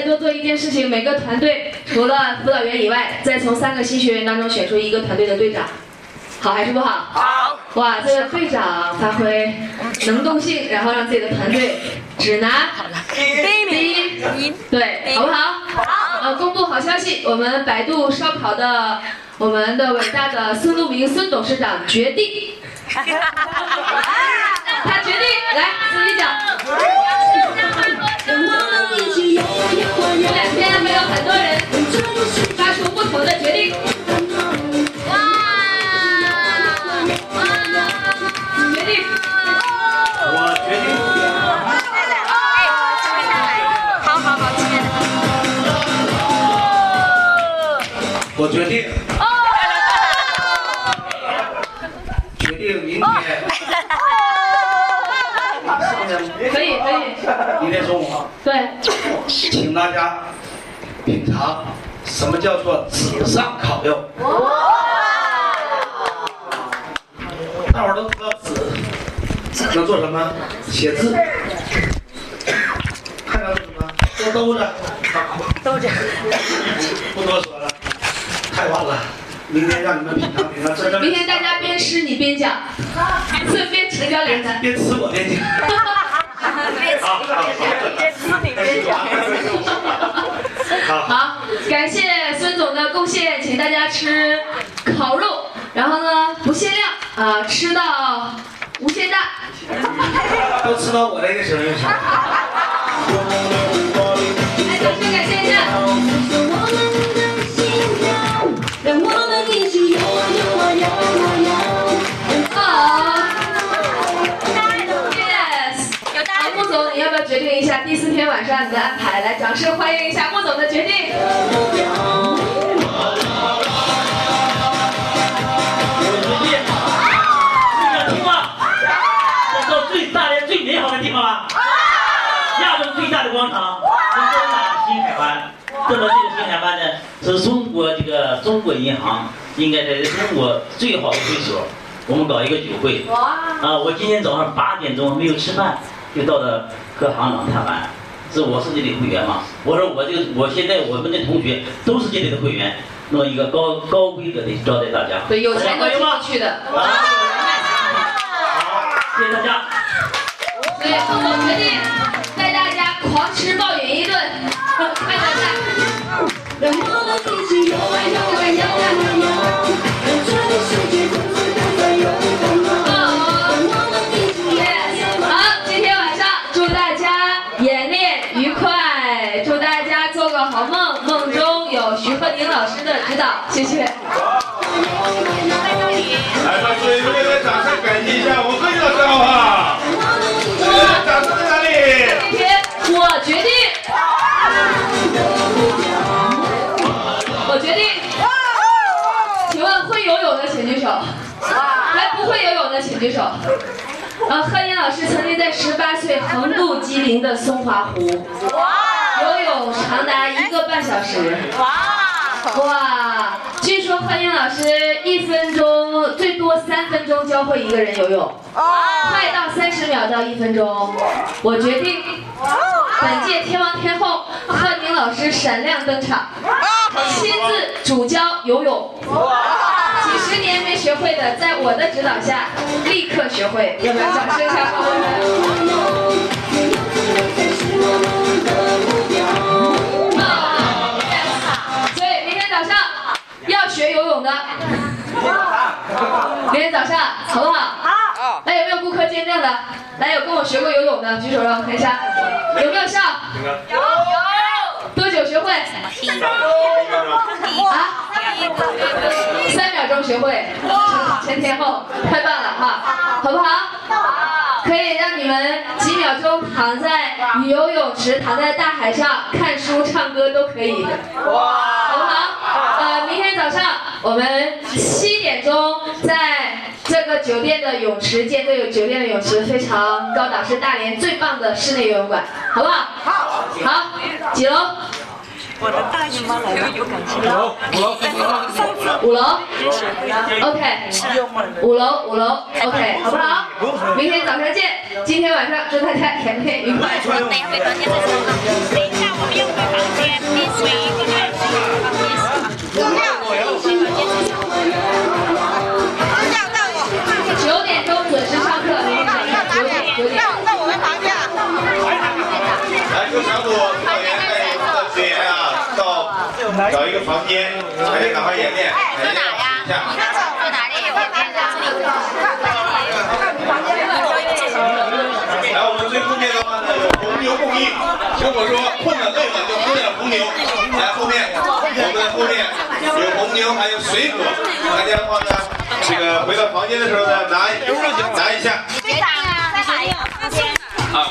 再多做一件事情，每个团队除了辅导员以外，再从三个新学员当中选出一个团队的队长，好还是不好？好。哇，这个队长发挥能动性，然后让自己的团队只拿第一名，第一，对，好不好？好。呃，公布好消息，我们百度烧烤的我们的伟大的孙路明孙董事长决定，他决定来自己讲。这两天还有很多人发出不同的决定。哇哇！决定，我决定，好好好。我决定，决定明天，可以明天中午，对，请大家品尝什么叫做纸上烤肉。大伙儿都知道纸能做什么？写字。还能做什么？做兜子。兜着。不多说了，太晚了。明天让你们品尝品尝真正。明天大家边吃你边讲，顺便成交两单。边吃我边讲。别吃别吃你别讲。好。好，感谢孙总的贡献，请大家吃烤肉，然后呢不限量啊、吃到无限大。都吃到我这个时候就行。来，掌声感谢一下。总，你要不要决定一下第四天晚上你的安排？来，掌声欢迎一下穆总的决定。想听吗？想到最大连最美好的地方了？亚洲最大的广场，是中大新海湾。那么这个新海湾呢，是中国这个中国银行应该在中国最好的会所，我们搞一个酒会。啊，我今天早上八点钟没有吃饭，就到了和行长谈完。是我是这里会员嘛？我说我这个我现在我们的同学都是这里的会员，弄一个高高规格的招待大家。对，有钱都进不去的。好，谢谢大家。所以穆总决定带大家狂吃暴饮中有徐鹤宁老师的指导，谢谢。来吧，所以热烈的掌声感谢一下我们贺老师好不好？我掌声在哪里？今天我决定，我决定，请问会游泳的请举手，还不会游泳的请举手。呃，贺宁老师曾经在十八岁横渡吉林的松花湖，游泳长达一个半小时。哇，据说贺英老师一分钟最多三分钟教会一个人游泳，快到三十秒到一分钟。我决定，本届天王天后贺宁老师闪亮登场，亲自主教游泳。几十年没学会的，在我的指导下立刻学会。要不要掌声的，明天早上好不好？好。来，有没有顾客见证的？来，有跟我学过游泳的举手让我看一下，有没有上？有有。多久学会？啊？三秒钟学会，前前后，太棒了哈，好不好？可以让你们几秒钟躺在游泳池，躺在大海上看书、唱歌都可以，好不好？呃，明天早上我们七点钟在这个酒店的泳池见，这个酒店的泳池非常高档，是大连最棒的室内游泳馆，好不好？好，好，几楼？我的大姨妈来了，有感情了。五楼，OK，五楼五楼，OK，好不好？明天早上见，今天晚上祝大家甜美愉快。找一个房间，大家赶快演练，演练一下。来，我们最后面的话呢，有红牛供应。如果说困了累了，就喝点红牛。来，后面我们后面有红牛，还有水果。大家的话呢，这个回到房间的时候呢，拿拿一下。